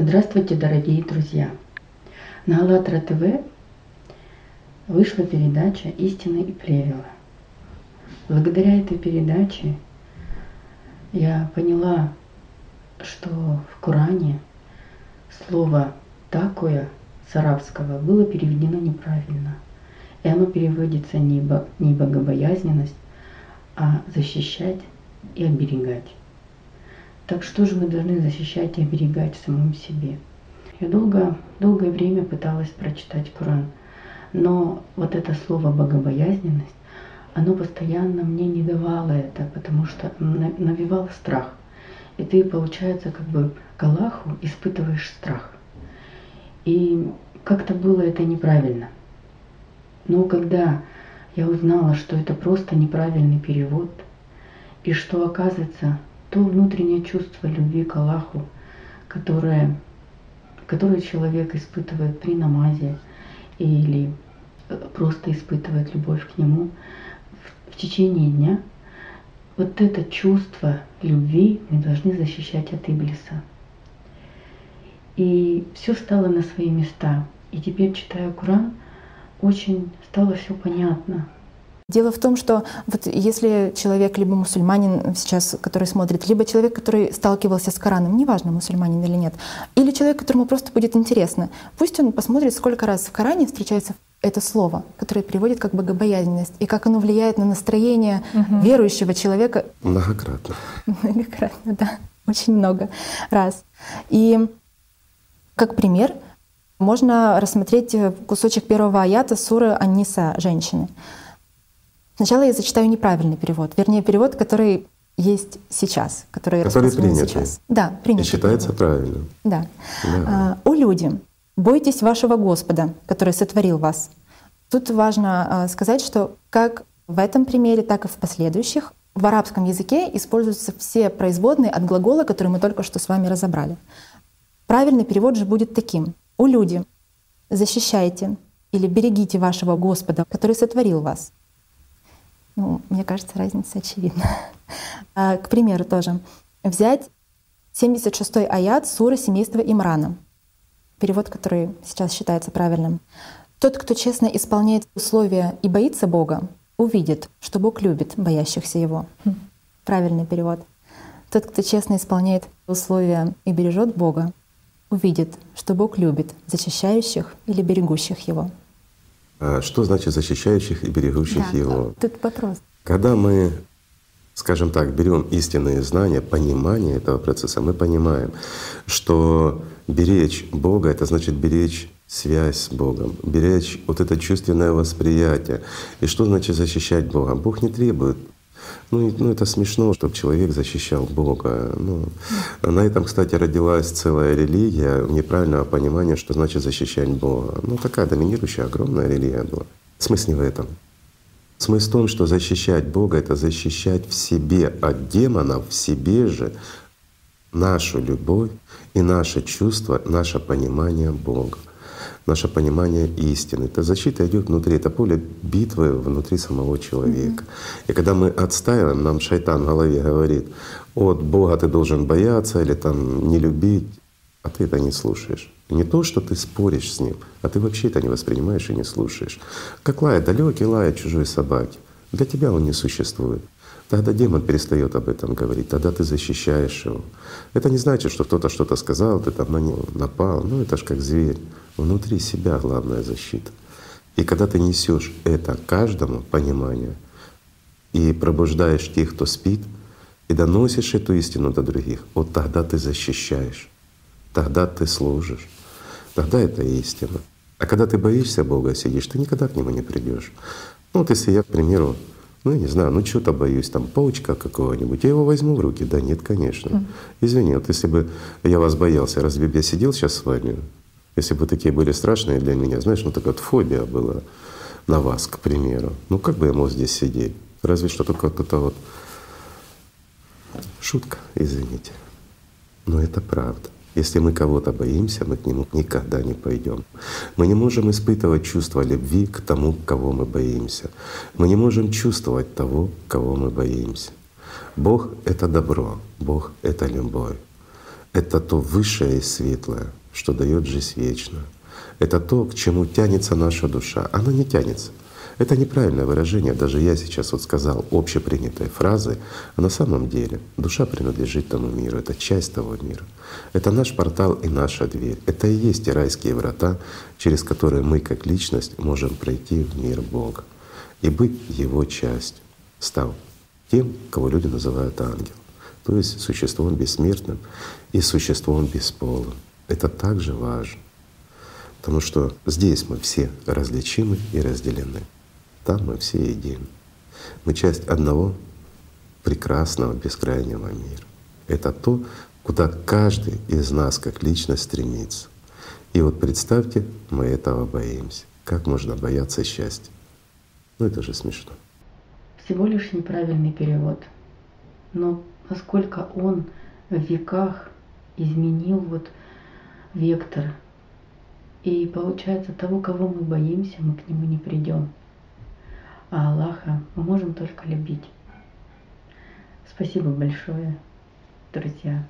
Здравствуйте, дорогие друзья! На АЛЛАТРА ТВ вышла передача «Истина и плевела». Благодаря этой передаче я поняла, что в Коране слово «такое» с арабского было переведено неправильно. И оно переводится не богобоязненность, а защищать и оберегать. Так что же мы должны защищать и оберегать в самом себе? Я долго, долгое время пыталась прочитать Коран, но вот это слово «богобоязненность», оно постоянно мне не давало это, потому что навевало страх. И ты, получается, как бы к Аллаху испытываешь страх. И как-то было это неправильно. Но когда я узнала, что это просто неправильный перевод, и что, оказывается, то внутреннее чувство любви к Аллаху, которое, которое человек испытывает при намазе или э, просто испытывает любовь к Нему в, в течение дня, вот это чувство любви мы должны защищать от Иблиса. И все стало на свои места. И теперь, читая Коран, очень стало все понятно. Дело в том, что вот если человек, либо мусульманин сейчас, который смотрит, либо человек, который сталкивался с Кораном, неважно, мусульманин или нет, или человек, которому просто будет интересно, пусть он посмотрит, сколько раз в Коране встречается это слово, которое приводит как богобоязненность, и как оно влияет на настроение угу. верующего человека. Многократно. Многократно, да. Очень много раз. И как пример можно рассмотреть кусочек первого аята суры Анниса «Женщины». Сначала я зачитаю неправильный перевод, вернее перевод, который есть сейчас, который, который принят. сейчас. Да, принят. И считается перевод. правильным. Да. да. А, «О люди, бойтесь вашего Господа, который сотворил вас». Тут важно а, сказать, что как в этом примере, так и в последующих в арабском языке используются все производные от глагола, который мы только что с вами разобрали. Правильный перевод же будет таким. «О люди, защищайте или берегите вашего Господа, который сотворил вас». Ну, мне кажется, разница очевидна. А, к примеру тоже. Взять 76-й аят суры семейства Имрана. Перевод, который сейчас считается правильным. Тот, кто честно исполняет условия и боится Бога, увидит, что Бог любит боящихся Его. Хм. Правильный перевод. Тот, кто честно исполняет условия и бережет Бога, увидит, что Бог любит защищающих или берегущих Его. А что значит защищающих и берегущих да, его? Тут вопрос. Когда мы, скажем так, берем истинные знания, понимание этого процесса, мы понимаем, что беречь Бога — это значит беречь связь с Богом, беречь вот это чувственное восприятие. И что значит защищать Бога? Бог не требует ну, ну это смешно, чтобы человек защищал Бога. Ну, на этом, кстати, родилась целая религия неправильного понимания, что значит защищать Бога. Ну такая доминирующая огромная религия была. Смысл не в этом. Смысл в том, что защищать Бога — это защищать в себе от демонов, в себе же нашу любовь и наше чувство, наше понимание Бога наше понимание истины. Эта защита идет внутри, это поле битвы внутри самого человека. Mm-hmm. И когда мы отстаиваем, нам шайтан в голове говорит, от Бога ты должен бояться или там не любить, а ты это не слушаешь. Не то, что ты споришь с ним, а ты вообще это не воспринимаешь и не слушаешь. Как лает далекий лает чужой собаки. Для тебя он не существует. Тогда демон перестает об этом говорить, тогда ты защищаешь его. Это не значит, что кто-то что-то сказал, ты там на него напал. Ну это ж как зверь. Внутри себя главная защита. И когда ты несешь это каждому понимание и пробуждаешь тех, кто спит, и доносишь эту истину до других, вот тогда ты защищаешь, тогда ты служишь, тогда это истина. А когда ты боишься Бога сидишь, ты никогда к Нему не придешь. Ну вот если я, к примеру, ну, я не знаю, ну что-то боюсь, там паучка какого-нибудь, я его возьму в руки. Да нет, конечно. Извини, вот если бы я вас боялся, разве бы я сидел сейчас с вами? Если бы такие были страшные для меня, знаешь, ну такая вот фобия была на вас, к примеру. Ну как бы я мог здесь сидеть? Разве что только вот это вот шутка, извините. Но это правда. Если мы кого-то боимся, мы к нему никогда не пойдем. Мы не можем испытывать чувство любви к тому, кого мы боимся. Мы не можем чувствовать того, кого мы боимся. Бог — это добро, Бог — это любовь. Это то высшее и светлое, что дает жизнь вечную. Это то, к чему тянется наша душа. Она не тянется. Это неправильное выражение. Даже я сейчас вот сказал общепринятые фразы, а на самом деле душа принадлежит тому миру, это часть того мира. Это наш портал и наша дверь. Это и есть те райские врата, через которые мы как личность можем пройти в мир Бога и быть Его частью, став тем, кого люди называют ангел, то есть существом бессмертным и существом бесполым. Это также важно, потому что здесь мы все различимы и разделены. Там мы все едины. Мы часть одного прекрасного бескрайнего мира. Это то, куда каждый из нас как личность стремится. И вот представьте, мы этого боимся. Как можно бояться счастья? Ну это же смешно. Всего лишь неправильный перевод. Но насколько он в веках изменил вот вектор. И получается, того, кого мы боимся, мы к нему не придем. А Аллаха мы можем только любить. Спасибо большое, друзья.